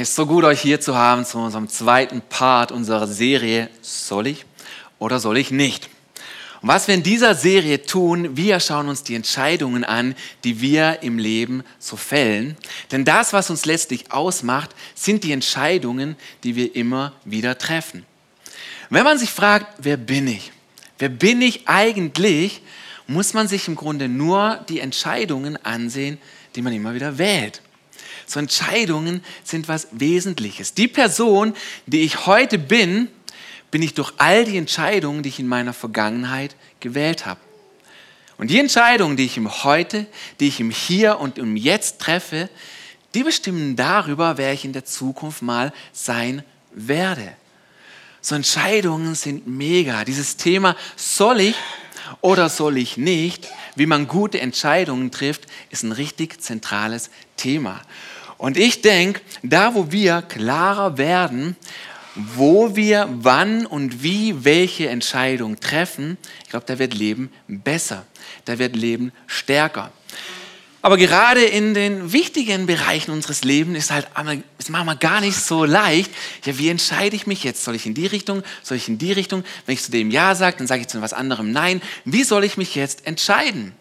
Hey, ist so gut, euch hier zu haben zu unserem zweiten Part unserer Serie Soll ich oder soll ich nicht? Und was wir in dieser Serie tun, wir schauen uns die Entscheidungen an, die wir im Leben so fällen. Denn das, was uns letztlich ausmacht, sind die Entscheidungen, die wir immer wieder treffen. Wenn man sich fragt, wer bin ich? Wer bin ich eigentlich? Muss man sich im Grunde nur die Entscheidungen ansehen, die man immer wieder wählt. So Entscheidungen sind was Wesentliches. Die Person, die ich heute bin, bin ich durch all die Entscheidungen, die ich in meiner Vergangenheit gewählt habe. Und die Entscheidungen, die ich im Heute, die ich im Hier und im Jetzt treffe, die bestimmen darüber, wer ich in der Zukunft mal sein werde. So Entscheidungen sind mega. Dieses Thema, soll ich oder soll ich nicht, wie man gute Entscheidungen trifft, ist ein richtig zentrales Thema. Und ich denke, da wo wir klarer werden, wo wir wann und wie welche Entscheidung treffen, ich glaube, da wird Leben besser, da wird Leben stärker. Aber gerade in den wichtigen Bereichen unseres Lebens ist halt ist manchmal gar nicht so leicht. Ja, wie entscheide ich mich jetzt? Soll ich in die Richtung? Soll ich in die Richtung? Wenn ich zu dem Ja sage, dann sage ich zu was anderem Nein. Wie soll ich mich jetzt entscheiden?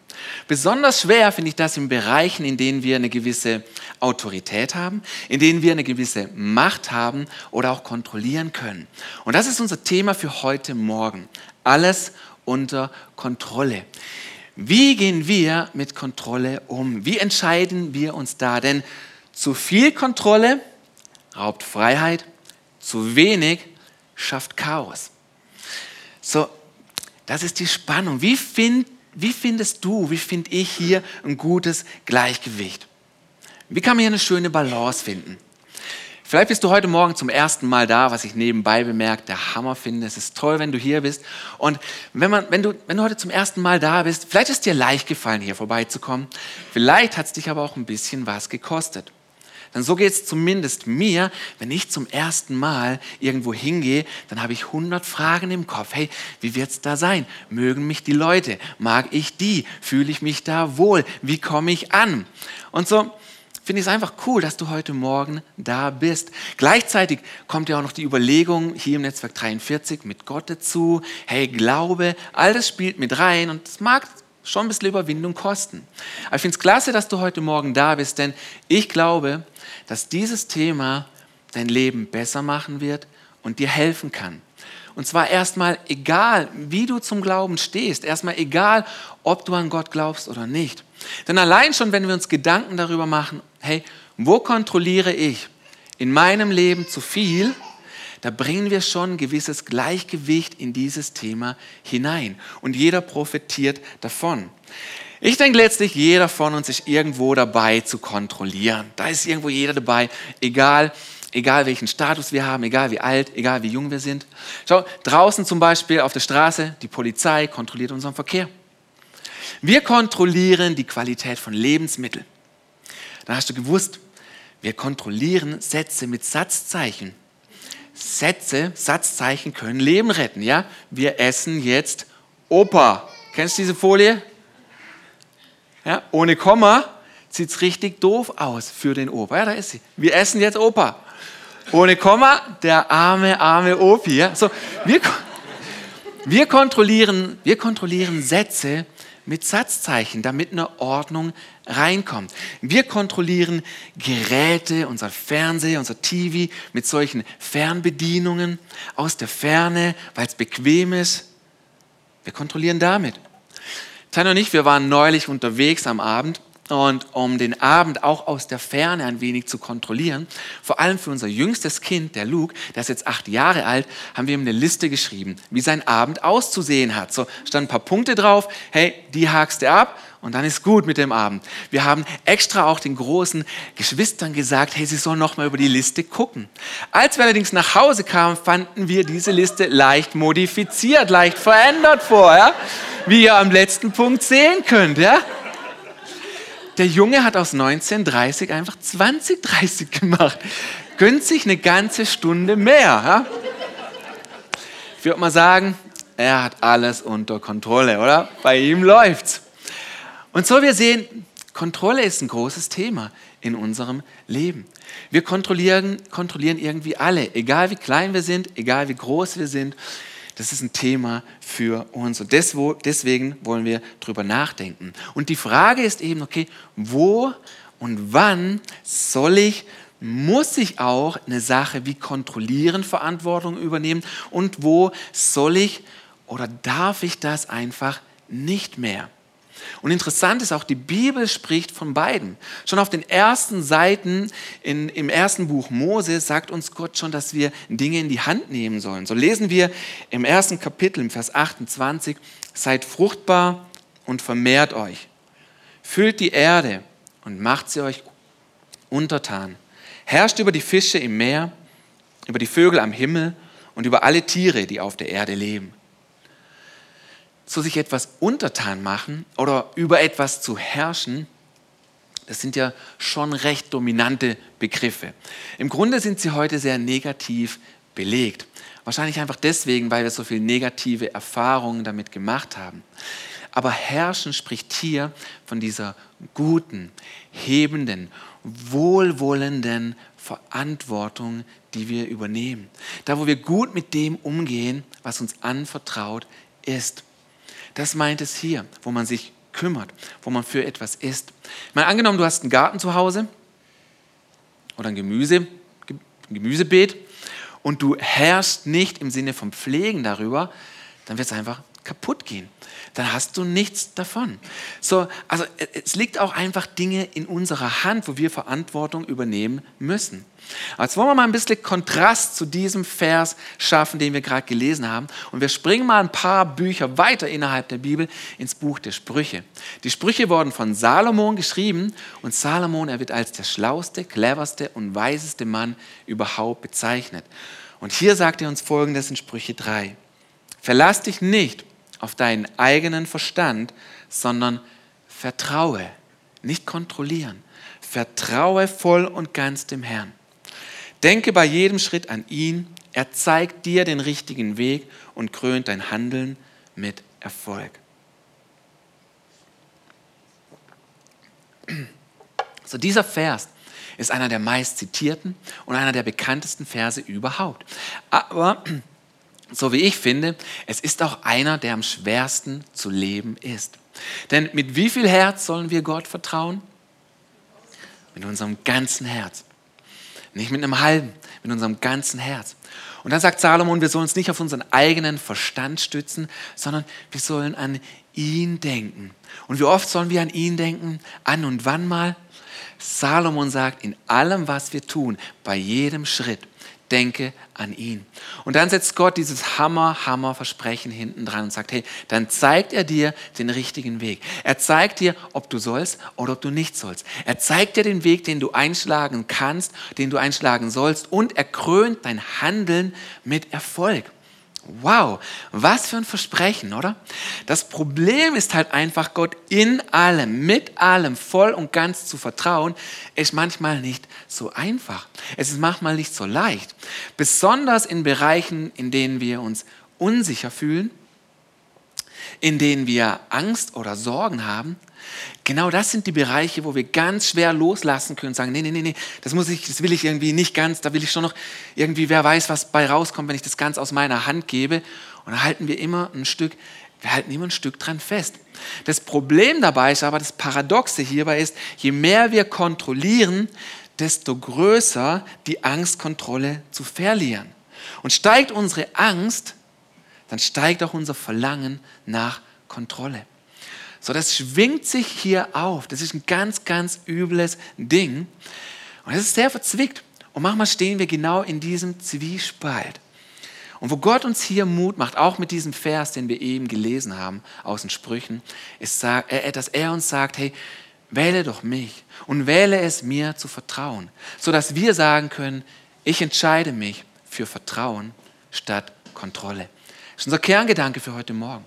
Besonders schwer finde ich das in Bereichen, in denen wir eine gewisse Autorität haben, in denen wir eine gewisse Macht haben oder auch kontrollieren können. Und das ist unser Thema für heute Morgen. Alles unter Kontrolle. Wie gehen wir mit Kontrolle um? Wie entscheiden wir uns da? Denn zu viel Kontrolle raubt Freiheit, zu wenig schafft Chaos. So, das ist die Spannung. Wie find, wie findest du, wie finde ich hier ein gutes Gleichgewicht? Wie kann man hier eine schöne Balance finden? Vielleicht bist du heute Morgen zum ersten Mal da, was ich nebenbei bemerkt, der Hammer finde. Es ist toll, wenn du hier bist. Und wenn, man, wenn, du, wenn du heute zum ersten Mal da bist, vielleicht ist dir leicht gefallen, hier vorbeizukommen. Vielleicht hat es dich aber auch ein bisschen was gekostet. Denn so geht es zumindest mir, wenn ich zum ersten Mal irgendwo hingehe, dann habe ich 100 Fragen im Kopf. Hey, wie wird es da sein? Mögen mich die Leute? Mag ich die? Fühle ich mich da wohl? Wie komme ich an? Und so finde ich es einfach cool, dass du heute Morgen da bist. Gleichzeitig kommt ja auch noch die Überlegung hier im Netzwerk 43 mit Gott dazu. Hey, Glaube, all das spielt mit rein und es mag schon ein bisschen Überwindung kosten. Aber ich finde es klasse, dass du heute Morgen da bist, denn ich glaube, dass dieses Thema dein Leben besser machen wird und dir helfen kann. Und zwar erstmal egal, wie du zum Glauben stehst, erstmal egal, ob du an Gott glaubst oder nicht. Denn allein schon, wenn wir uns Gedanken darüber machen, hey, wo kontrolliere ich in meinem Leben zu viel, da bringen wir schon ein gewisses Gleichgewicht in dieses Thema hinein. Und jeder profitiert davon. Ich denke letztlich, jeder von uns ist irgendwo dabei zu kontrollieren. Da ist irgendwo jeder dabei, egal, egal welchen Status wir haben, egal wie alt, egal wie jung wir sind. Schau, draußen zum Beispiel auf der Straße, die Polizei kontrolliert unseren Verkehr. Wir kontrollieren die Qualität von Lebensmitteln. Dann hast du gewusst, wir kontrollieren Sätze mit Satzzeichen. Sätze, Satzzeichen können Leben retten. Ja, wir essen jetzt Opa. Kennst du diese Folie? Ja, ohne Komma sieht es richtig doof aus für den Opa. Ja, da ist sie. Wir essen jetzt Opa. Ohne Komma, der arme, arme Opi. Ja? So, wir, wir, kontrollieren, wir kontrollieren Sätze mit Satzzeichen, damit eine Ordnung reinkommt. Wir kontrollieren Geräte, unser Fernseher, unser TV mit solchen Fernbedienungen aus der Ferne, weil es bequem ist. Wir kontrollieren damit. Tanja und ich, wir waren neulich unterwegs am Abend und um den Abend auch aus der Ferne ein wenig zu kontrollieren, vor allem für unser jüngstes Kind, der Luke, der ist jetzt acht Jahre alt, haben wir ihm eine Liste geschrieben, wie sein Abend auszusehen hat. So standen ein paar Punkte drauf, hey, die hakst du ab und dann ist gut mit dem Abend. Wir haben extra auch den großen Geschwistern gesagt, hey, sie sollen noch mal über die Liste gucken. Als wir allerdings nach Hause kamen, fanden wir diese Liste leicht modifiziert, leicht verändert vor, ja? wie ihr am letzten Punkt sehen könnt. Ja? Der Junge hat aus 1930 einfach 2030 gemacht. Gönnt sich eine ganze Stunde mehr. Ja? Ich würde mal sagen, er hat alles unter Kontrolle, oder? Bei ihm läuft's. Und so wir sehen, Kontrolle ist ein großes Thema in unserem Leben. Wir kontrollieren, kontrollieren irgendwie alle, egal wie klein wir sind, egal wie groß wir sind. Das ist ein Thema für uns und deswegen wollen wir darüber nachdenken. Und die Frage ist eben, okay, wo und wann soll ich, muss ich auch eine Sache wie kontrollieren, Verantwortung übernehmen und wo soll ich oder darf ich das einfach nicht mehr? Und interessant ist auch, die Bibel spricht von beiden. Schon auf den ersten Seiten in, im ersten Buch Mose sagt uns Gott schon, dass wir Dinge in die Hand nehmen sollen. So lesen wir im ersten Kapitel, im Vers 28, seid fruchtbar und vermehrt euch. Füllt die Erde und macht sie euch untertan. Herrscht über die Fische im Meer, über die Vögel am Himmel und über alle Tiere, die auf der Erde leben so sich etwas untertan machen oder über etwas zu herrschen, das sind ja schon recht dominante Begriffe. Im Grunde sind sie heute sehr negativ belegt. Wahrscheinlich einfach deswegen, weil wir so viele negative Erfahrungen damit gemacht haben. Aber herrschen spricht hier von dieser guten, hebenden, wohlwollenden Verantwortung, die wir übernehmen. Da, wo wir gut mit dem umgehen, was uns anvertraut ist. Das meint es hier, wo man sich kümmert, wo man für etwas isst. Mal angenommen, du hast einen Garten zu Hause oder ein Gemüse, Gemüsebeet und du herrschst nicht im Sinne vom Pflegen darüber, dann wird es einfach kaputt gehen. Dann hast du nichts davon. So, also es liegt auch einfach Dinge in unserer Hand, wo wir Verantwortung übernehmen müssen. Jetzt wollen wir mal ein bisschen Kontrast zu diesem Vers schaffen, den wir gerade gelesen haben. Und wir springen mal ein paar Bücher weiter innerhalb der Bibel ins Buch der Sprüche. Die Sprüche wurden von Salomon geschrieben und Salomon, er wird als der schlauste, cleverste und weiseste Mann überhaupt bezeichnet. Und hier sagt er uns folgendes in Sprüche 3. Verlass dich nicht auf deinen eigenen Verstand, sondern vertraue, nicht kontrollieren. Vertraue voll und ganz dem Herrn. Denke bei jedem Schritt an ihn. Er zeigt dir den richtigen Weg und krönt dein Handeln mit Erfolg. So dieser Vers ist einer der meist zitierten und einer der bekanntesten Verse überhaupt. Aber so wie ich finde, es ist auch einer, der am schwersten zu leben ist. Denn mit wie viel Herz sollen wir Gott vertrauen? Mit unserem ganzen Herz. Nicht mit einem halben, mit unserem ganzen Herz. Und dann sagt Salomon, wir sollen uns nicht auf unseren eigenen Verstand stützen, sondern wir sollen an ihn denken. Und wie oft sollen wir an ihn denken? An und wann mal? Salomon sagt, in allem, was wir tun, bei jedem Schritt, denke an ihn. Und dann setzt Gott dieses Hammer, Hammer Versprechen hinten dran und sagt, hey, dann zeigt er dir den richtigen Weg. Er zeigt dir, ob du sollst oder ob du nicht sollst. Er zeigt dir den Weg, den du einschlagen kannst, den du einschlagen sollst und er krönt dein Handeln mit Erfolg. Wow, was für ein Versprechen, oder? Das Problem ist halt einfach, Gott in allem, mit allem, voll und ganz zu vertrauen, ist manchmal nicht so einfach. Es ist manchmal nicht so leicht. Besonders in Bereichen, in denen wir uns unsicher fühlen, in denen wir Angst oder Sorgen haben, Genau das sind die Bereiche, wo wir ganz schwer loslassen können sagen, nee, nee, nee, nee, das muss ich, das will ich irgendwie nicht ganz, da will ich schon noch irgendwie, wer weiß, was bei rauskommt, wenn ich das ganz aus meiner Hand gebe. Und da halten wir immer ein Stück, wir halten immer ein Stück dran fest. Das Problem dabei ist aber, das Paradoxe hierbei ist, je mehr wir kontrollieren, desto größer die Angstkontrolle zu verlieren. Und steigt unsere Angst, dann steigt auch unser Verlangen nach Kontrolle. So, das schwingt sich hier auf. Das ist ein ganz, ganz übles Ding. Und es ist sehr verzwickt. Und manchmal stehen wir genau in diesem Zwiespalt. Und wo Gott uns hier Mut macht, auch mit diesem Vers, den wir eben gelesen haben aus den Sprüchen, ist, dass er uns sagt, hey, wähle doch mich und wähle es mir zu vertrauen, sodass wir sagen können, ich entscheide mich für Vertrauen statt Kontrolle. Das ist unser Kerngedanke für heute Morgen.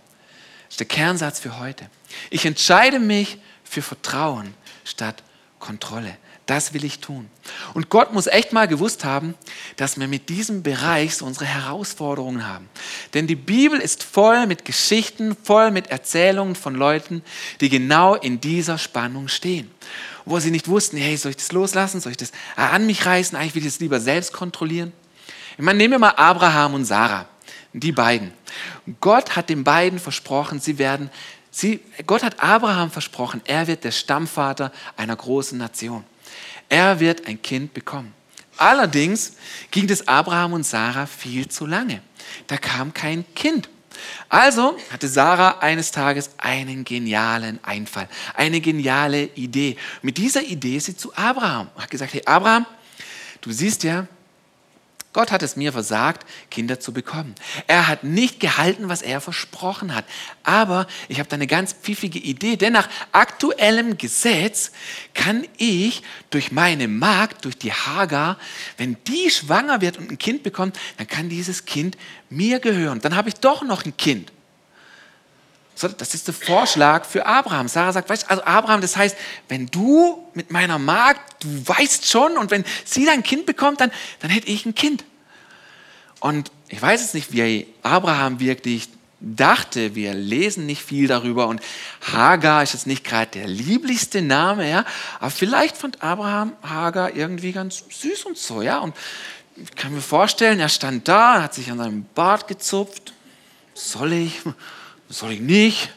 Das ist der Kernsatz für heute. Ich entscheide mich für Vertrauen statt Kontrolle. das will ich tun. Und Gott muss echt mal gewusst haben, dass wir mit diesem Bereich so unsere Herausforderungen haben. Denn die Bibel ist voll mit Geschichten, voll mit Erzählungen von Leuten, die genau in dieser Spannung stehen. Wo sie nicht wussten, hey, soll ich das loslassen? Soll ich das an mich reißen? Eigentlich will ich das lieber selbst kontrollieren. Ich meine, nehmen wir mal Abraham und Sarah, die beiden. Gott hat den beiden versprochen, sie werden, sie, Gott hat Abraham versprochen, er wird der Stammvater einer großen Nation. Er wird ein Kind bekommen. Allerdings ging es Abraham und Sarah viel zu lange. Da kam kein Kind. Also hatte Sarah eines Tages einen genialen Einfall, eine geniale Idee. Mit dieser Idee ist sie zu Abraham und hat gesagt, hey Abraham, du siehst ja, Gott hat es mir versagt, Kinder zu bekommen. Er hat nicht gehalten, was er versprochen hat. Aber ich habe da eine ganz pfiffige Idee, denn nach aktuellem Gesetz kann ich durch meine Magd, durch die Hagar, wenn die schwanger wird und ein Kind bekommt, dann kann dieses Kind mir gehören. Dann habe ich doch noch ein Kind. So, das ist der Vorschlag für Abraham. Sarah sagt, weißt also Abraham, das heißt, wenn du mit meiner Magd, du weißt schon, und wenn sie dein Kind bekommt, dann, dann hätte ich ein Kind. Und ich weiß jetzt nicht, wie Abraham wirklich dachte, wir lesen nicht viel darüber und Hagar ist jetzt nicht gerade der lieblichste Name, ja, aber vielleicht fand Abraham Hagar irgendwie ganz süß und so, ja, und ich kann mir vorstellen, er stand da, hat sich an seinem Bart gezupft, soll ich, soll ich nicht?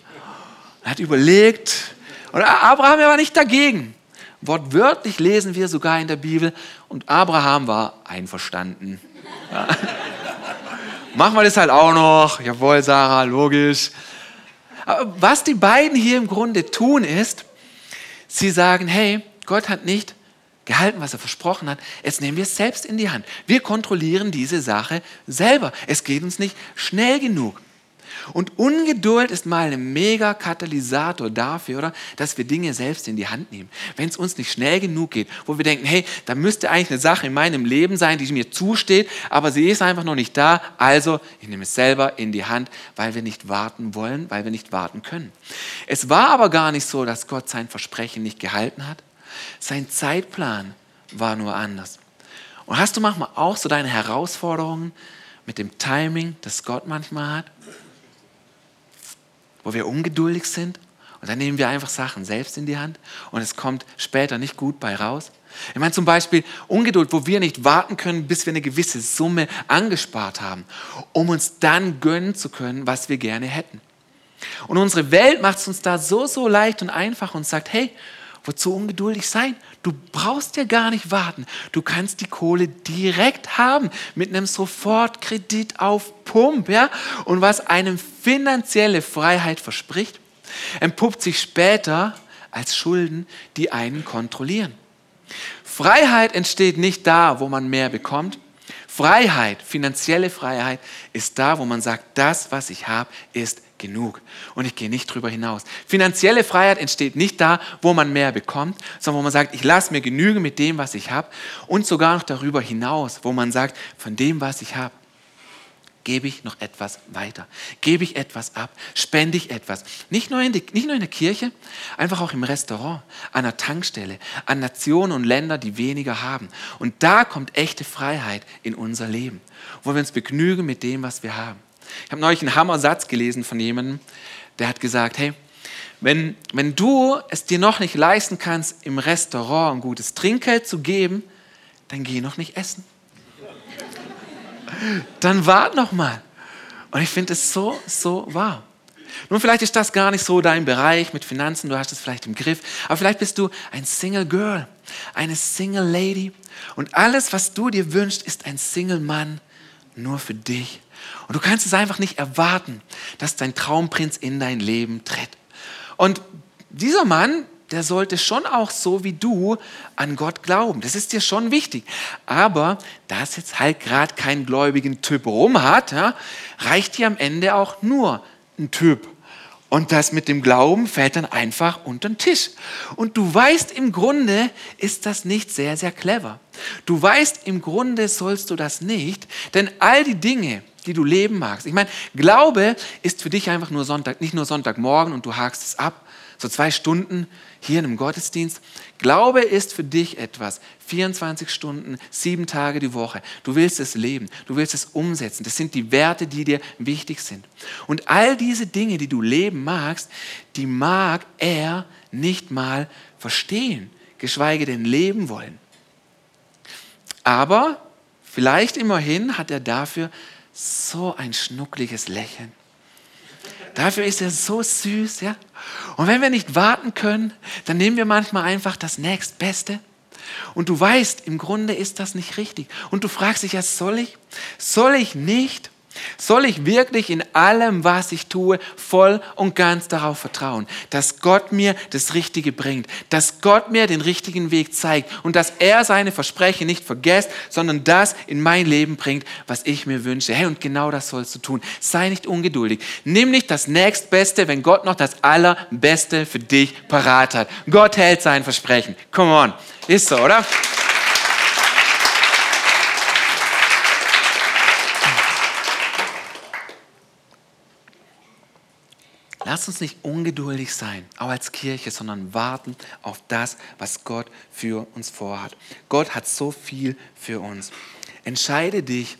Er hat überlegt. Und Abraham war nicht dagegen. Wortwörtlich lesen wir sogar in der Bibel. Und Abraham war einverstanden. Ja. Machen wir das halt auch noch. Jawohl, Sarah, logisch. Aber was die beiden hier im Grunde tun ist, sie sagen, hey, Gott hat nicht gehalten, was er versprochen hat. Jetzt nehmen wir es selbst in die Hand. Wir kontrollieren diese Sache selber. Es geht uns nicht schnell genug. Und Ungeduld ist mal ein mega Katalysator dafür, oder, dass wir Dinge selbst in die Hand nehmen. Wenn es uns nicht schnell genug geht, wo wir denken, hey, da müsste eigentlich eine Sache in meinem Leben sein, die mir zusteht, aber sie ist einfach noch nicht da. Also, ich nehme es selber in die Hand, weil wir nicht warten wollen, weil wir nicht warten können. Es war aber gar nicht so, dass Gott sein Versprechen nicht gehalten hat. Sein Zeitplan war nur anders. Und hast du manchmal auch so deine Herausforderungen mit dem Timing, das Gott manchmal hat? Wo wir ungeduldig sind und dann nehmen wir einfach Sachen selbst in die Hand und es kommt später nicht gut bei raus. Ich meine zum Beispiel Ungeduld, wo wir nicht warten können, bis wir eine gewisse Summe angespart haben, um uns dann gönnen zu können, was wir gerne hätten. Und unsere Welt macht es uns da so, so leicht und einfach und sagt, hey, wozu ungeduldig sein? Du brauchst ja gar nicht warten. Du kannst die Kohle direkt haben mit einem Sofortkredit auf Pump, ja? Und was einem finanzielle Freiheit verspricht, entpuppt sich später als Schulden, die einen kontrollieren. Freiheit entsteht nicht da, wo man mehr bekommt. Freiheit, finanzielle Freiheit ist da, wo man sagt, das, was ich habe, ist genug und ich gehe nicht drüber hinaus. Finanzielle Freiheit entsteht nicht da, wo man mehr bekommt, sondern wo man sagt, ich lasse mir genügen mit dem, was ich habe und sogar noch darüber hinaus, wo man sagt, von dem, was ich habe, gebe ich noch etwas weiter, gebe ich etwas ab, spende ich etwas. Nicht nur, in die, nicht nur in der Kirche, einfach auch im Restaurant, an der Tankstelle, an Nationen und Länder, die weniger haben. Und da kommt echte Freiheit in unser Leben, wo wir uns begnügen mit dem, was wir haben. Ich habe neulich einen Hammer-Satz gelesen von jemandem, der hat gesagt, hey, wenn, wenn du es dir noch nicht leisten kannst, im Restaurant ein gutes Trinkgeld zu geben, dann geh noch nicht essen. Dann wart noch mal. Und ich finde es so, so wahr. Nun, vielleicht ist das gar nicht so dein Bereich mit Finanzen, du hast es vielleicht im Griff, aber vielleicht bist du ein Single Girl, eine Single Lady und alles, was du dir wünschst, ist ein Single Mann nur für dich. Und du kannst es einfach nicht erwarten, dass dein Traumprinz in dein Leben tritt. Und dieser Mann, der sollte schon auch so wie du an Gott glauben. Das ist dir schon wichtig. Aber da es jetzt halt gerade keinen gläubigen Typ rum hat, ja, reicht dir am Ende auch nur ein Typ. Und das mit dem Glauben fällt dann einfach unter den Tisch. Und du weißt, im Grunde ist das nicht sehr, sehr clever. Du weißt, im Grunde sollst du das nicht, denn all die Dinge, die du leben magst. Ich meine, Glaube ist für dich einfach nur Sonntag, nicht nur Sonntagmorgen und du hakst es ab, so zwei Stunden hier in einem Gottesdienst. Glaube ist für dich etwas. 24 Stunden, sieben Tage die Woche. Du willst es leben, du willst es umsetzen. Das sind die Werte, die dir wichtig sind. Und all diese Dinge, die du leben magst, die mag er nicht mal verstehen, geschweige denn leben wollen. Aber vielleicht immerhin hat er dafür so ein schnuckliges Lächeln. Dafür ist er so süß, ja. Und wenn wir nicht warten können, dann nehmen wir manchmal einfach das nächstbeste. Und du weißt, im Grunde ist das nicht richtig. Und du fragst dich ja, soll ich? Soll ich nicht? Soll ich wirklich in allem, was ich tue, voll und ganz darauf vertrauen, dass Gott mir das Richtige bringt, dass Gott mir den richtigen Weg zeigt und dass er seine Versprechen nicht vergisst, sondern das in mein Leben bringt, was ich mir wünsche. Hey, und genau das sollst du tun. Sei nicht ungeduldig. Nimm nicht das nächstbeste, wenn Gott noch das allerbeste für dich parat hat. Gott hält sein Versprechen. Come on. Ist so, oder? Lass uns nicht ungeduldig sein, auch als Kirche, sondern warten auf das, was Gott für uns vorhat. Gott hat so viel für uns. Entscheide dich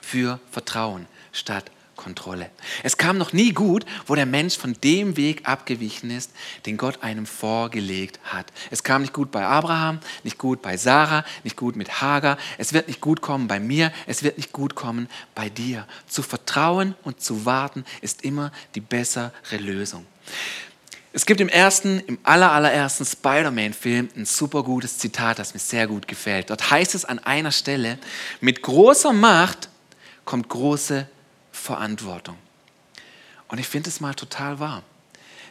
für Vertrauen statt Kontrolle. Es kam noch nie gut, wo der Mensch von dem Weg abgewichen ist, den Gott einem vorgelegt hat. Es kam nicht gut bei Abraham, nicht gut bei Sarah, nicht gut mit Hagar. Es wird nicht gut kommen bei mir, es wird nicht gut kommen bei dir. Zu vertrauen und zu warten ist immer die bessere Lösung. Es gibt im ersten, im allerersten Spider-Man-Film ein super gutes Zitat, das mir sehr gut gefällt. Dort heißt es an einer Stelle, mit großer Macht kommt große Verantwortung. Und ich finde es mal total wahr.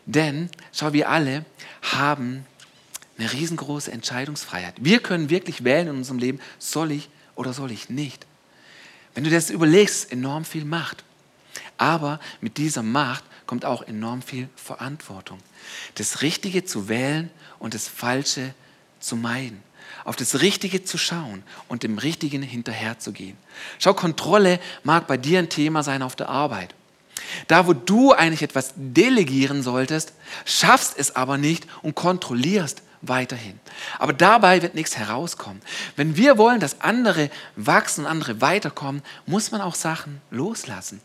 Denn, schau, wir alle haben eine riesengroße Entscheidungsfreiheit. Wir können wirklich wählen in unserem Leben, soll ich oder soll ich nicht. Wenn du das überlegst, enorm viel Macht. Aber mit dieser Macht kommt auch enorm viel Verantwortung. Das Richtige zu wählen und das Falsche zu meiden auf das Richtige zu schauen und dem Richtigen hinterherzugehen. Schau, Kontrolle mag bei dir ein Thema sein auf der Arbeit. Da, wo du eigentlich etwas delegieren solltest, schaffst es aber nicht und kontrollierst weiterhin. Aber dabei wird nichts herauskommen. Wenn wir wollen, dass andere wachsen und andere weiterkommen, muss man auch Sachen loslassen.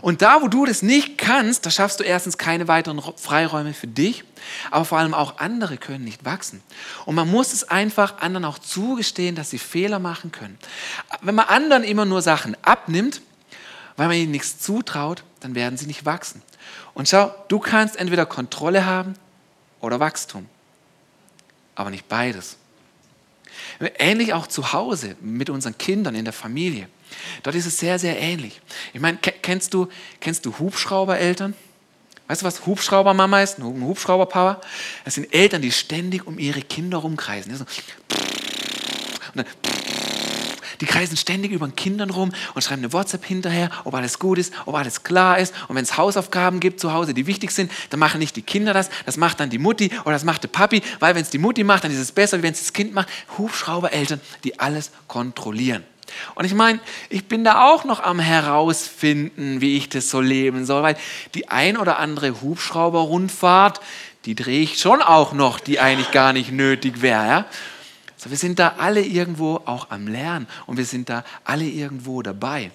Und da, wo du das nicht kannst, da schaffst du erstens keine weiteren Freiräume für dich, aber vor allem auch andere können nicht wachsen. Und man muss es einfach anderen auch zugestehen, dass sie Fehler machen können. Wenn man anderen immer nur Sachen abnimmt, weil man ihnen nichts zutraut, dann werden sie nicht wachsen. Und schau, du kannst entweder Kontrolle haben oder Wachstum aber nicht beides. Ähnlich auch zu Hause mit unseren Kindern in der Familie. Dort ist es sehr, sehr ähnlich. Ich meine, kennst du, kennst du Hubschraubereltern? Weißt du, was Hubschraubermama ist? Ein Hubschrauberpapa? Das sind Eltern, die ständig um ihre Kinder rumkreisen. Und dann die kreisen ständig über den Kindern rum und schreiben eine WhatsApp hinterher, ob alles gut ist, ob alles klar ist. Und wenn es Hausaufgaben gibt zu Hause, die wichtig sind, dann machen nicht die Kinder das, das macht dann die Mutti oder das macht der Papi, weil wenn es die Mutti macht, dann ist es besser, wie wenn es das Kind macht. Hubschraubereltern, die alles kontrollieren. Und ich meine, ich bin da auch noch am herausfinden, wie ich das so leben soll, weil die ein oder andere Hubschrauberrundfahrt, die drehe ich schon auch noch, die eigentlich gar nicht nötig wäre. Ja? So, wir sind da alle irgendwo auch am Lernen und wir sind da alle irgendwo dabei.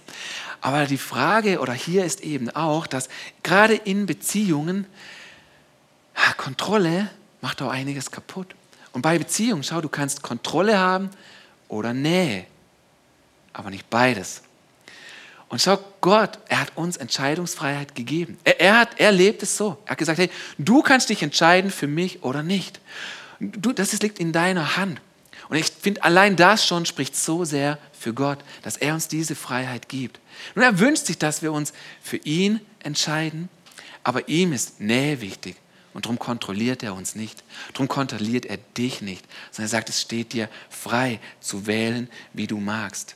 Aber die Frage oder hier ist eben auch, dass gerade in Beziehungen Kontrolle macht auch einiges kaputt. Und bei Beziehungen, schau, du kannst Kontrolle haben oder Nähe, aber nicht beides. Und schau, Gott, er hat uns Entscheidungsfreiheit gegeben. Er, er, hat, er lebt es so. Er hat gesagt, hey, du kannst dich entscheiden für mich oder nicht. Du, das liegt in deiner Hand. Und ich finde, allein das schon spricht so sehr für Gott, dass er uns diese Freiheit gibt. Und er wünscht sich, dass wir uns für ihn entscheiden, aber ihm ist Nähe wichtig. Und darum kontrolliert er uns nicht. Darum kontrolliert er dich nicht, sondern er sagt, es steht dir frei zu wählen, wie du magst.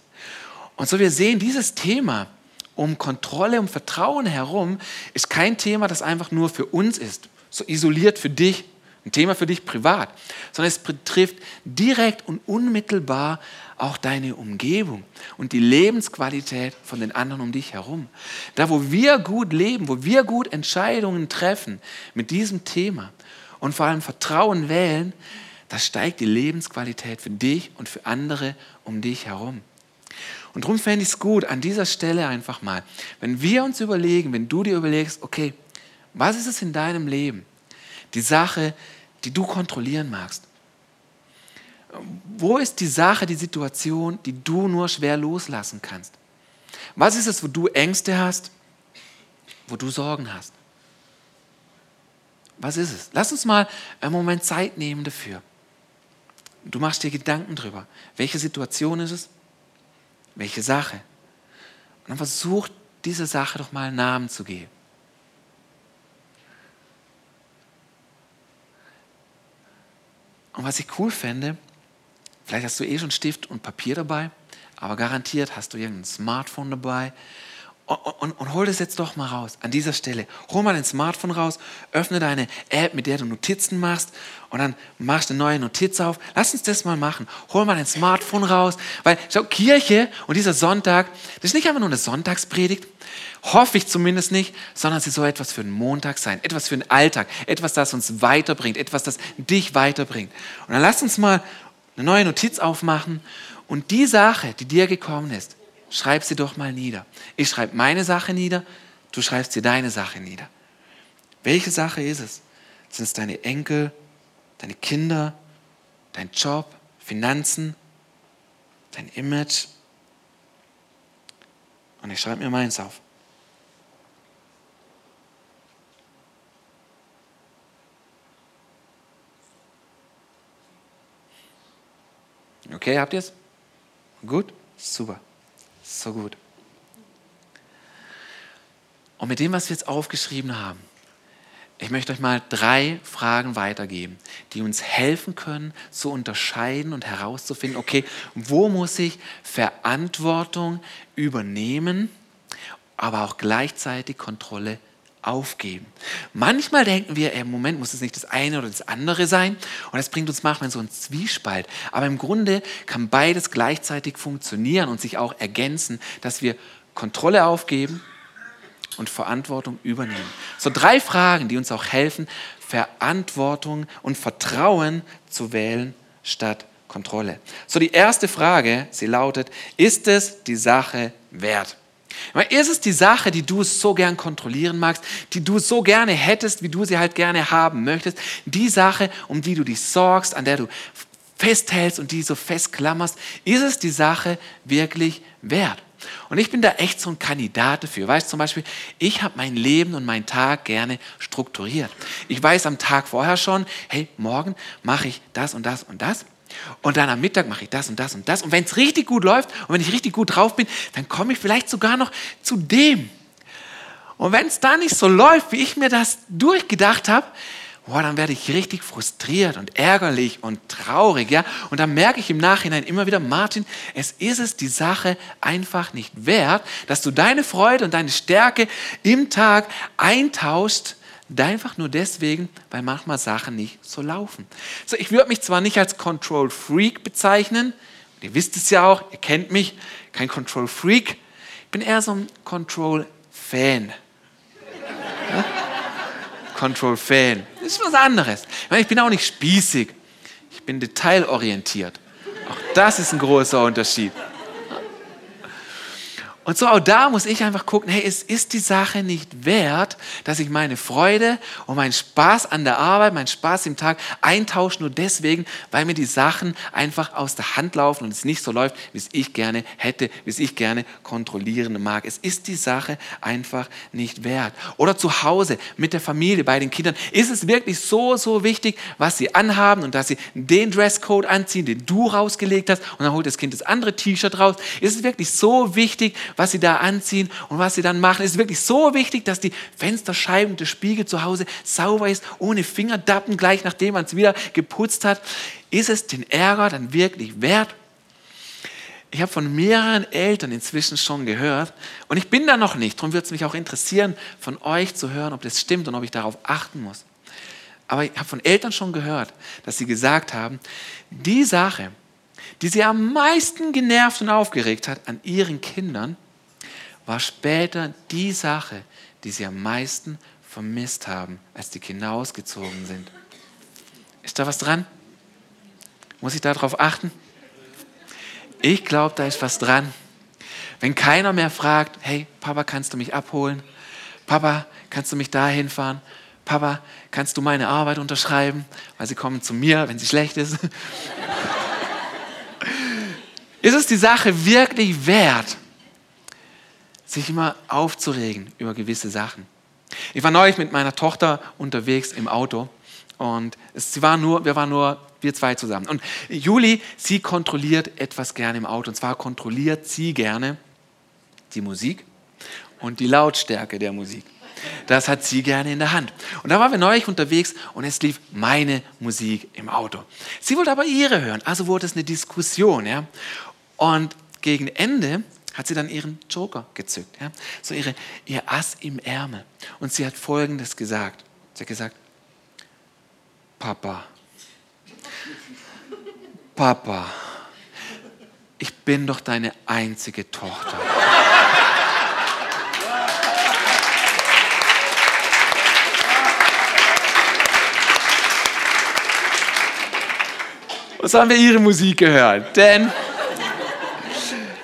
Und so wir sehen, dieses Thema um Kontrolle, um Vertrauen herum, ist kein Thema, das einfach nur für uns ist, so isoliert für dich ein Thema für dich privat, sondern es betrifft direkt und unmittelbar auch deine Umgebung und die Lebensqualität von den anderen um dich herum. Da, wo wir gut leben, wo wir gut Entscheidungen treffen mit diesem Thema und vor allem Vertrauen wählen, da steigt die Lebensqualität für dich und für andere um dich herum. Und darum fände ich es gut, an dieser Stelle einfach mal, wenn wir uns überlegen, wenn du dir überlegst, okay, was ist es in deinem Leben, die Sache, die du kontrollieren magst? Wo ist die Sache, die Situation, die du nur schwer loslassen kannst? Was ist es, wo du Ängste hast, wo du Sorgen hast? Was ist es? Lass uns mal einen Moment Zeit nehmen dafür. Du machst dir Gedanken drüber. Welche Situation ist es? Welche Sache? Und dann versuch dieser Sache doch mal einen Namen zu geben. Und was ich cool fände, vielleicht hast du eh schon Stift und Papier dabei, aber garantiert hast du irgendein Smartphone dabei. Und, und, und, hol das jetzt doch mal raus, an dieser Stelle. Hol mal dein Smartphone raus, öffne deine App, mit der du Notizen machst und dann machst du eine neue Notiz auf. Lass uns das mal machen. Hol mal dein Smartphone raus, weil schau, Kirche und dieser Sonntag, das ist nicht einfach nur eine Sonntagspredigt, hoffe ich zumindest nicht, sondern sie soll etwas für den Montag sein, etwas für den Alltag, etwas, das uns weiterbringt, etwas, das dich weiterbringt. Und dann lass uns mal eine neue Notiz aufmachen und die Sache, die dir gekommen ist, schreib sie doch mal nieder. Ich schreibe meine Sache nieder, du schreibst dir deine Sache nieder. Welche Sache ist es? Sind es deine Enkel, deine Kinder, dein Job, Finanzen, dein Image? Und ich schreibe mir meins auf. Okay, habt ihr es? Gut? Super. So gut. Und mit dem, was wir jetzt aufgeschrieben haben, ich möchte euch mal drei Fragen weitergeben, die uns helfen können, zu unterscheiden und herauszufinden, okay, wo muss ich Verantwortung übernehmen, aber auch gleichzeitig Kontrolle aufgeben. Manchmal denken wir, im Moment muss es nicht das eine oder das andere sein und das bringt uns manchmal in so einen Zwiespalt. Aber im Grunde kann beides gleichzeitig funktionieren und sich auch ergänzen, dass wir Kontrolle aufgeben und Verantwortung übernehmen. So drei Fragen, die uns auch helfen, Verantwortung und Vertrauen zu wählen statt Kontrolle. So die erste Frage, sie lautet, ist es die Sache wert? Ist es die Sache, die du so gern kontrollieren magst, die du so gerne hättest, wie du sie halt gerne haben möchtest, die Sache, um die du dich sorgst, an der du festhältst und die so festklammerst, ist es die Sache wirklich wert? Und ich bin da echt so ein Kandidat dafür. Weißt zum Beispiel, ich habe mein Leben und meinen Tag gerne strukturiert. Ich weiß am Tag vorher schon, hey, morgen mache ich das und das und das. Und dann am Mittag mache ich das und das und das. Und wenn es richtig gut läuft und wenn ich richtig gut drauf bin, dann komme ich vielleicht sogar noch zu dem. Und wenn es da nicht so läuft, wie ich mir das durchgedacht habe, boah, dann werde ich richtig frustriert und ärgerlich und traurig, ja. Und dann merke ich im Nachhinein immer wieder, Martin, es ist es die Sache einfach nicht wert, dass du deine Freude und deine Stärke im Tag eintauschst Einfach nur deswegen, weil manchmal Sachen nicht so laufen. So, ich würde mich zwar nicht als Control Freak bezeichnen, ihr wisst es ja auch, ihr kennt mich, kein Control Freak, ich bin eher so ein Control Fan. Control Fan. Das ist was anderes. Ich bin auch nicht spießig. Ich bin detailorientiert. Auch das ist ein großer Unterschied. Und so auch da muss ich einfach gucken, hey, es ist die Sache nicht wert, dass ich meine Freude und meinen Spaß an der Arbeit, meinen Spaß im Tag eintausche, nur deswegen, weil mir die Sachen einfach aus der Hand laufen und es nicht so läuft, wie es ich gerne hätte, wie es ich gerne kontrollieren mag. Es ist die Sache einfach nicht wert. Oder zu Hause mit der Familie, bei den Kindern, ist es wirklich so, so wichtig, was sie anhaben und dass sie den Dresscode anziehen, den du rausgelegt hast und dann holt das Kind das andere T-Shirt raus. Ist es wirklich so wichtig, was sie da anziehen und was sie dann machen. Es ist wirklich so wichtig, dass die Fensterscheiben, der Spiegel zu Hause sauber ist, ohne Fingerdappen, gleich nachdem man es wieder geputzt hat. Ist es den Ärger dann wirklich wert? Ich habe von mehreren Eltern inzwischen schon gehört und ich bin da noch nicht. Darum würde es mich auch interessieren, von euch zu hören, ob das stimmt und ob ich darauf achten muss. Aber ich habe von Eltern schon gehört, dass sie gesagt haben, die Sache, die sie am meisten genervt und aufgeregt hat an ihren Kindern, war später die Sache, die sie am meisten vermisst haben, als die Kinder ausgezogen sind. Ist da was dran? Muss ich darauf achten? Ich glaube, da ist was dran. Wenn keiner mehr fragt, hey, Papa, kannst du mich abholen? Papa, kannst du mich dahin fahren? Papa, kannst du meine Arbeit unterschreiben? Weil sie kommen zu mir, wenn sie schlecht ist. ist es die Sache wirklich wert, sich immer aufzuregen über gewisse Sachen? Ich war neulich mit meiner Tochter unterwegs im Auto und es, sie war nur, wir waren nur wir zwei zusammen. Und Juli, sie kontrolliert etwas gerne im Auto. Und zwar kontrolliert sie gerne die Musik und die Lautstärke der Musik. Das hat sie gerne in der Hand. Und da waren wir neulich unterwegs und es lief meine Musik im Auto. Sie wollte aber ihre hören, also wurde es eine Diskussion. Ja? Und gegen Ende hat sie dann ihren Joker gezückt, ja? so ihre, ihr Ass im Ärmel. Und sie hat Folgendes gesagt. Sie hat gesagt, Papa, Papa, ich bin doch deine einzige Tochter. Was haben wir ihre Musik gehört? Denn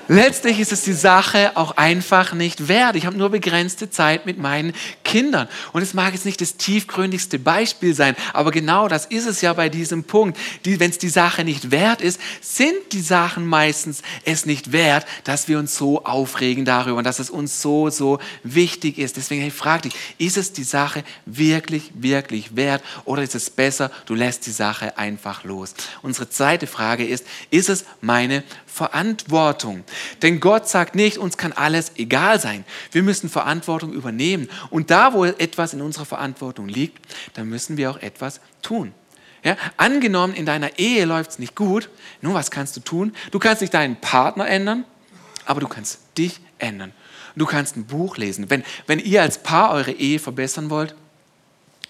letztlich ist es die Sache auch einfach nicht wert. Ich habe nur begrenzte Zeit mit meinen Kindern. Und es mag jetzt nicht das tiefgründigste Beispiel sein, aber genau das ist es ja bei diesem Punkt. Die, Wenn es die Sache nicht wert ist, sind die Sachen meistens es nicht wert, dass wir uns so aufregen darüber und dass es uns so, so wichtig ist. Deswegen ich frage dich, ist es die Sache wirklich, wirklich wert oder ist es besser, du lässt die Sache einfach los? Unsere zweite Frage ist, ist es meine Verantwortung? Denn Gott sagt nicht, uns kann alles egal sein. Wir müssen Verantwortung übernehmen. Und da, wo etwas in unserer Verantwortung liegt, da müssen wir auch etwas tun. Ja, angenommen, in deiner Ehe läuft es nicht gut, nun was kannst du tun? Du kannst nicht deinen Partner ändern, aber du kannst dich ändern. Du kannst ein Buch lesen. Wenn, wenn ihr als Paar eure Ehe verbessern wollt,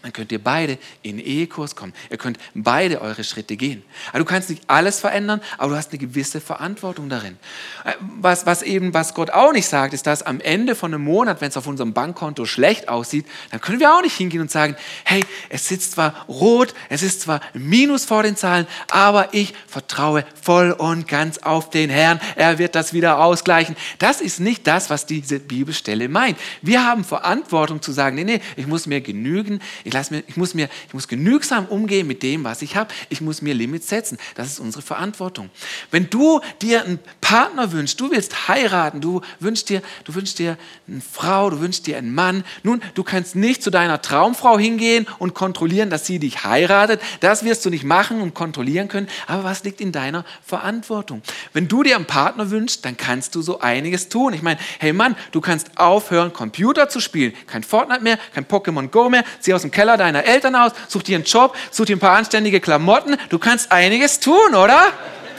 dann könnt ihr beide in Ehekurs kommen. Ihr könnt beide eure Schritte gehen. Also du kannst nicht alles verändern, aber du hast eine gewisse Verantwortung darin. Äh, was, was eben, was Gott auch nicht sagt, ist, dass am Ende von einem Monat, wenn es auf unserem Bankkonto schlecht aussieht, dann können wir auch nicht hingehen und sagen, hey, es sitzt zwar rot, es ist zwar Minus vor den Zahlen, aber ich vertraue voll und ganz auf den Herrn. Er wird das wieder ausgleichen. Das ist nicht das, was diese Bibelstelle meint. Wir haben Verantwortung zu sagen, nee, nee, ich muss mir genügen, ich, mir, ich, muss mir, ich muss genügsam umgehen mit dem, was ich habe. Ich muss mir Limits setzen. Das ist unsere Verantwortung. Wenn du dir einen Partner wünschst, du willst heiraten, du wünschst dir, du wünschst dir eine Frau, du wünschst dir einen Mann. Nun, du kannst nicht zu deiner Traumfrau hingehen und kontrollieren, dass sie dich heiratet. Das wirst du nicht machen und kontrollieren können. Aber was liegt in deiner Verantwortung? Wenn du dir einen Partner wünschst, dann kannst du so einiges tun. Ich meine, hey Mann, du kannst aufhören, Computer zu spielen. Kein Fortnite mehr, kein Pokémon Go mehr. Zieh aus dem Keller deiner Eltern aus, such dir einen Job, such dir ein paar anständige Klamotten. Du kannst einiges tun, oder?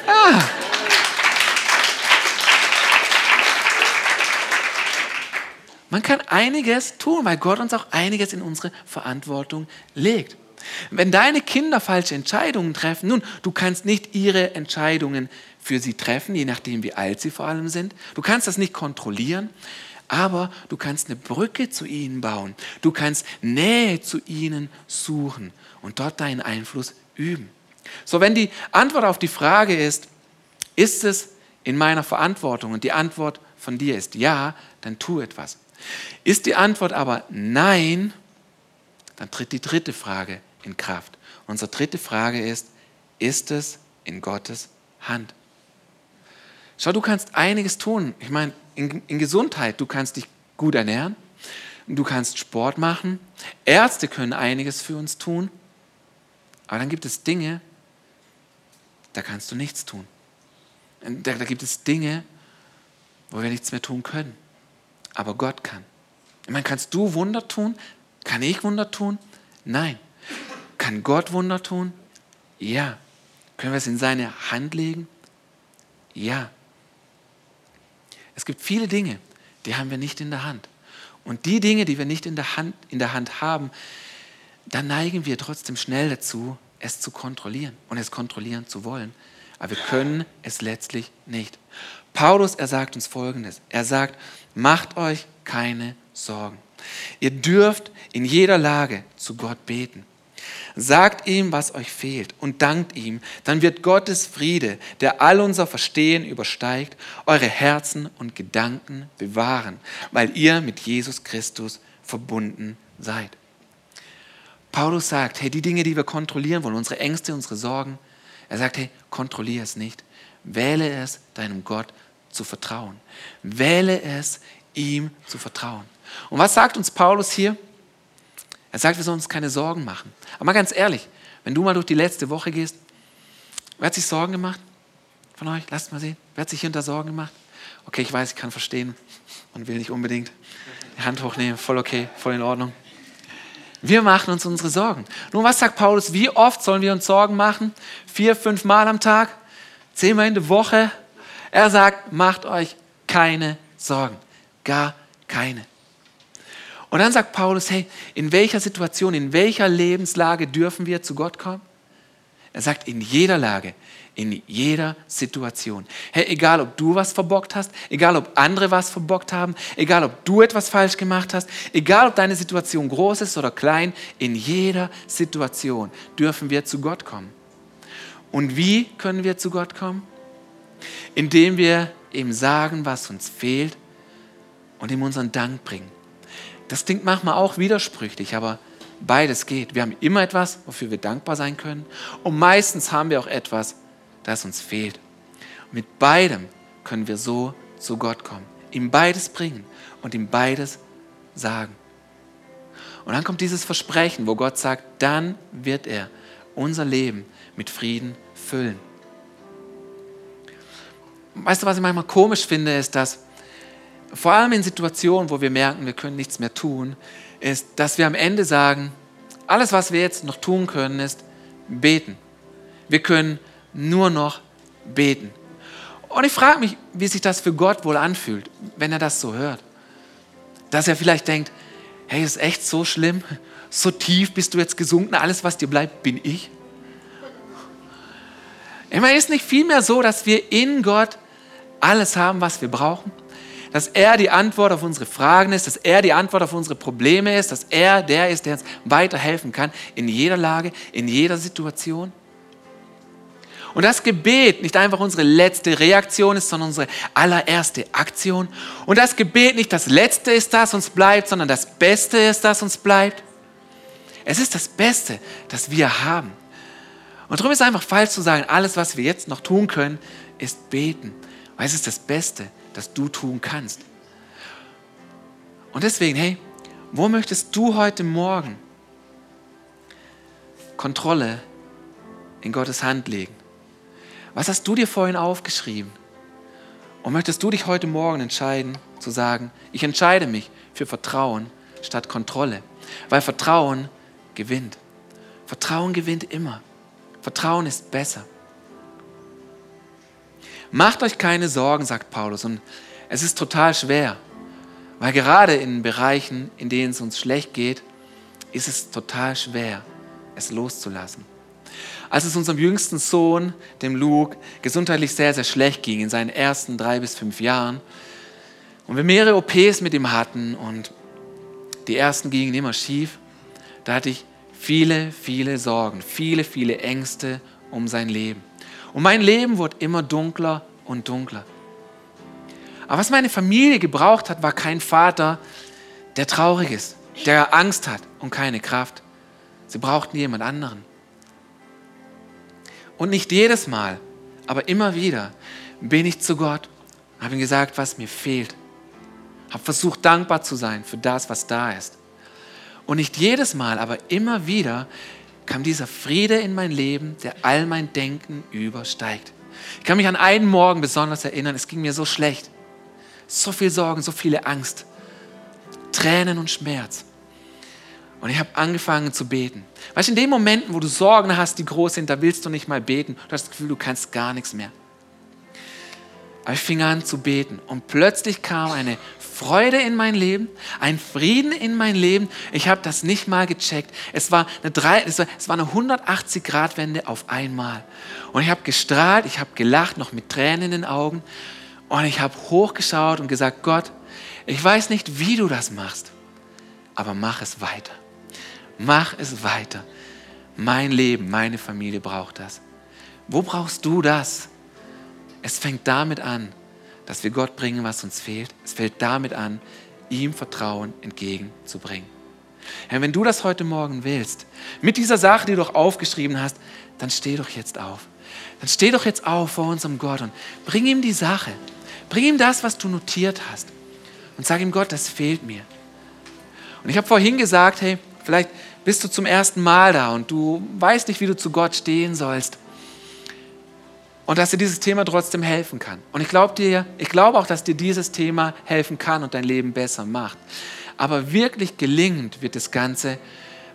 Ja. Man kann einiges tun, weil Gott uns auch einiges in unsere Verantwortung legt. Wenn deine Kinder falsche Entscheidungen treffen, nun, du kannst nicht ihre Entscheidungen für sie treffen, je nachdem, wie alt sie vor allem sind. Du kannst das nicht kontrollieren aber du kannst eine Brücke zu ihnen bauen. Du kannst Nähe zu ihnen suchen und dort deinen Einfluss üben. So, wenn die Antwort auf die Frage ist, ist es in meiner Verantwortung und die Antwort von dir ist ja, dann tu etwas. Ist die Antwort aber nein, dann tritt die dritte Frage in Kraft. Unsere dritte Frage ist, ist es in Gottes Hand? Schau, du kannst einiges tun. Ich meine, in, in Gesundheit, du kannst dich gut ernähren, du kannst Sport machen, Ärzte können einiges für uns tun, aber dann gibt es Dinge, da kannst du nichts tun. Da, da gibt es Dinge, wo wir nichts mehr tun können. Aber Gott kann. Ich meine, kannst du Wunder tun? Kann ich Wunder tun? Nein. Kann Gott Wunder tun? Ja. Können wir es in seine Hand legen? Ja. Es gibt viele Dinge, die haben wir nicht in der Hand. Und die Dinge, die wir nicht in der Hand, in der Hand haben, dann neigen wir trotzdem schnell dazu, es zu kontrollieren und es kontrollieren zu wollen. Aber wir können es letztlich nicht. Paulus, er sagt uns Folgendes. Er sagt, macht euch keine Sorgen. Ihr dürft in jeder Lage zu Gott beten. Sagt ihm, was euch fehlt und dankt ihm, dann wird Gottes Friede, der all unser Verstehen übersteigt, eure Herzen und Gedanken bewahren, weil ihr mit Jesus Christus verbunden seid. Paulus sagt, hey, die Dinge, die wir kontrollieren wollen, unsere Ängste, unsere Sorgen, er sagt, hey, kontrolliere es nicht. Wähle es, deinem Gott zu vertrauen. Wähle es, ihm zu vertrauen. Und was sagt uns Paulus hier? Er sagt, wir sollen uns keine Sorgen machen. Aber mal ganz ehrlich, wenn du mal durch die letzte Woche gehst, wer hat sich Sorgen gemacht von euch? Lasst mal sehen. Wer hat sich hinter Sorgen gemacht? Okay, ich weiß, ich kann verstehen. Man will nicht unbedingt die Hand hochnehmen. Voll okay, voll in Ordnung. Wir machen uns unsere Sorgen. Nun, was sagt Paulus? Wie oft sollen wir uns Sorgen machen? Vier, fünf Mal am Tag? Zehnmal in der Woche? Er sagt, macht euch keine Sorgen. Gar keine. Und dann sagt Paulus, hey, in welcher Situation, in welcher Lebenslage dürfen wir zu Gott kommen? Er sagt, in jeder Lage, in jeder Situation. Hey, egal ob du was verbockt hast, egal ob andere was verbockt haben, egal ob du etwas falsch gemacht hast, egal ob deine Situation groß ist oder klein, in jeder Situation dürfen wir zu Gott kommen. Und wie können wir zu Gott kommen? Indem wir ihm sagen, was uns fehlt und ihm unseren Dank bringen. Das klingt manchmal auch widersprüchlich, aber beides geht. Wir haben immer etwas, wofür wir dankbar sein können. Und meistens haben wir auch etwas, das uns fehlt. Und mit beidem können wir so zu Gott kommen. Ihm beides bringen und ihm beides sagen. Und dann kommt dieses Versprechen, wo Gott sagt, dann wird er unser Leben mit Frieden füllen. Weißt du, was ich manchmal komisch finde, ist, dass vor allem in Situationen, wo wir merken, wir können nichts mehr tun, ist, dass wir am Ende sagen, alles, was wir jetzt noch tun können, ist beten. Wir können nur noch beten. Und ich frage mich, wie sich das für Gott wohl anfühlt, wenn er das so hört. Dass er vielleicht denkt, hey, ist echt so schlimm, so tief bist du jetzt gesunken, alles, was dir bleibt, bin ich. Ich meine, ist nicht vielmehr so, dass wir in Gott alles haben, was wir brauchen? Dass er die Antwort auf unsere Fragen ist, dass er die Antwort auf unsere Probleme ist, dass er der ist, der uns weiterhelfen kann in jeder Lage, in jeder Situation. Und das Gebet nicht einfach unsere letzte Reaktion ist, sondern unsere allererste Aktion. Und das Gebet nicht das Letzte ist, das uns bleibt, sondern das Beste ist, das uns bleibt. Es ist das Beste, das wir haben. Und darum ist es einfach falsch zu sagen, alles, was wir jetzt noch tun können, ist beten. Weil es ist das Beste, das du tun kannst. Und deswegen, hey, wo möchtest du heute Morgen Kontrolle in Gottes Hand legen? Was hast du dir vorhin aufgeschrieben? Und möchtest du dich heute Morgen entscheiden, zu sagen, ich entscheide mich für Vertrauen statt Kontrolle? Weil Vertrauen gewinnt. Vertrauen gewinnt immer. Vertrauen ist besser. Macht euch keine Sorgen, sagt Paulus. Und es ist total schwer, weil gerade in Bereichen, in denen es uns schlecht geht, ist es total schwer, es loszulassen. Als es unserem jüngsten Sohn, dem Luke, gesundheitlich sehr, sehr schlecht ging, in seinen ersten drei bis fünf Jahren, und wir mehrere OPs mit ihm hatten und die ersten gingen immer schief, da hatte ich viele, viele Sorgen, viele, viele Ängste um sein Leben. Und mein Leben wurde immer dunkler und dunkler. Aber was meine Familie gebraucht hat, war kein Vater, der traurig ist, der Angst hat und keine Kraft. Sie brauchten jemand anderen. Und nicht jedes Mal, aber immer wieder bin ich zu Gott, habe ihm gesagt, was mir fehlt. Habe versucht, dankbar zu sein für das, was da ist. Und nicht jedes Mal, aber immer wieder kam dieser Friede in mein Leben, der all mein Denken übersteigt. Ich kann mich an einen Morgen besonders erinnern, es ging mir so schlecht. So viel Sorgen, so viele Angst, Tränen und Schmerz. Und ich habe angefangen zu beten. Weißt du, in den Momenten, wo du Sorgen hast, die groß sind, da willst du nicht mal beten. Du hast das Gefühl, du kannst gar nichts mehr. Aber ich fing an zu beten und plötzlich kam eine Freude in mein Leben, ein Frieden in mein Leben. Ich habe das nicht mal gecheckt. Es war eine, es war, es war eine 180-Grad-Wende auf einmal. Und ich habe gestrahlt, ich habe gelacht, noch mit Tränen in den Augen. Und ich habe hochgeschaut und gesagt, Gott, ich weiß nicht, wie du das machst, aber mach es weiter. Mach es weiter. Mein Leben, meine Familie braucht das. Wo brauchst du das? Es fängt damit an, dass wir Gott bringen, was uns fehlt. Es fällt damit an, ihm Vertrauen entgegenzubringen. Herr, wenn du das heute Morgen willst, mit dieser Sache, die du doch aufgeschrieben hast, dann steh doch jetzt auf. Dann steh doch jetzt auf vor unserem Gott und bring ihm die Sache. Bring ihm das, was du notiert hast. Und sag ihm, Gott, das fehlt mir. Und ich habe vorhin gesagt, hey, vielleicht bist du zum ersten Mal da und du weißt nicht, wie du zu Gott stehen sollst und dass dir dieses Thema trotzdem helfen kann. Und ich glaube dir, ich glaube auch, dass dir dieses Thema helfen kann und dein Leben besser macht. Aber wirklich gelingend wird das Ganze,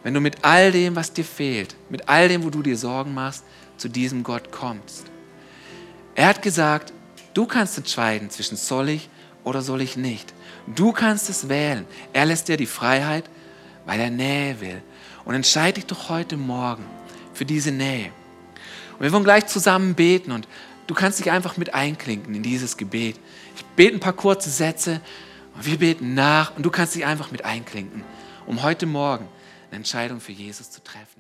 wenn du mit all dem, was dir fehlt, mit all dem, wo du dir Sorgen machst, zu diesem Gott kommst. Er hat gesagt, du kannst entscheiden zwischen soll ich oder soll ich nicht. Du kannst es wählen. Er lässt dir die Freiheit, weil er Nähe will. Und entscheide dich doch heute Morgen für diese Nähe. Und wir wollen gleich zusammen beten und du kannst dich einfach mit einklinken in dieses Gebet. Ich bete ein paar kurze Sätze und wir beten nach und du kannst dich einfach mit einklinken, um heute Morgen eine Entscheidung für Jesus zu treffen.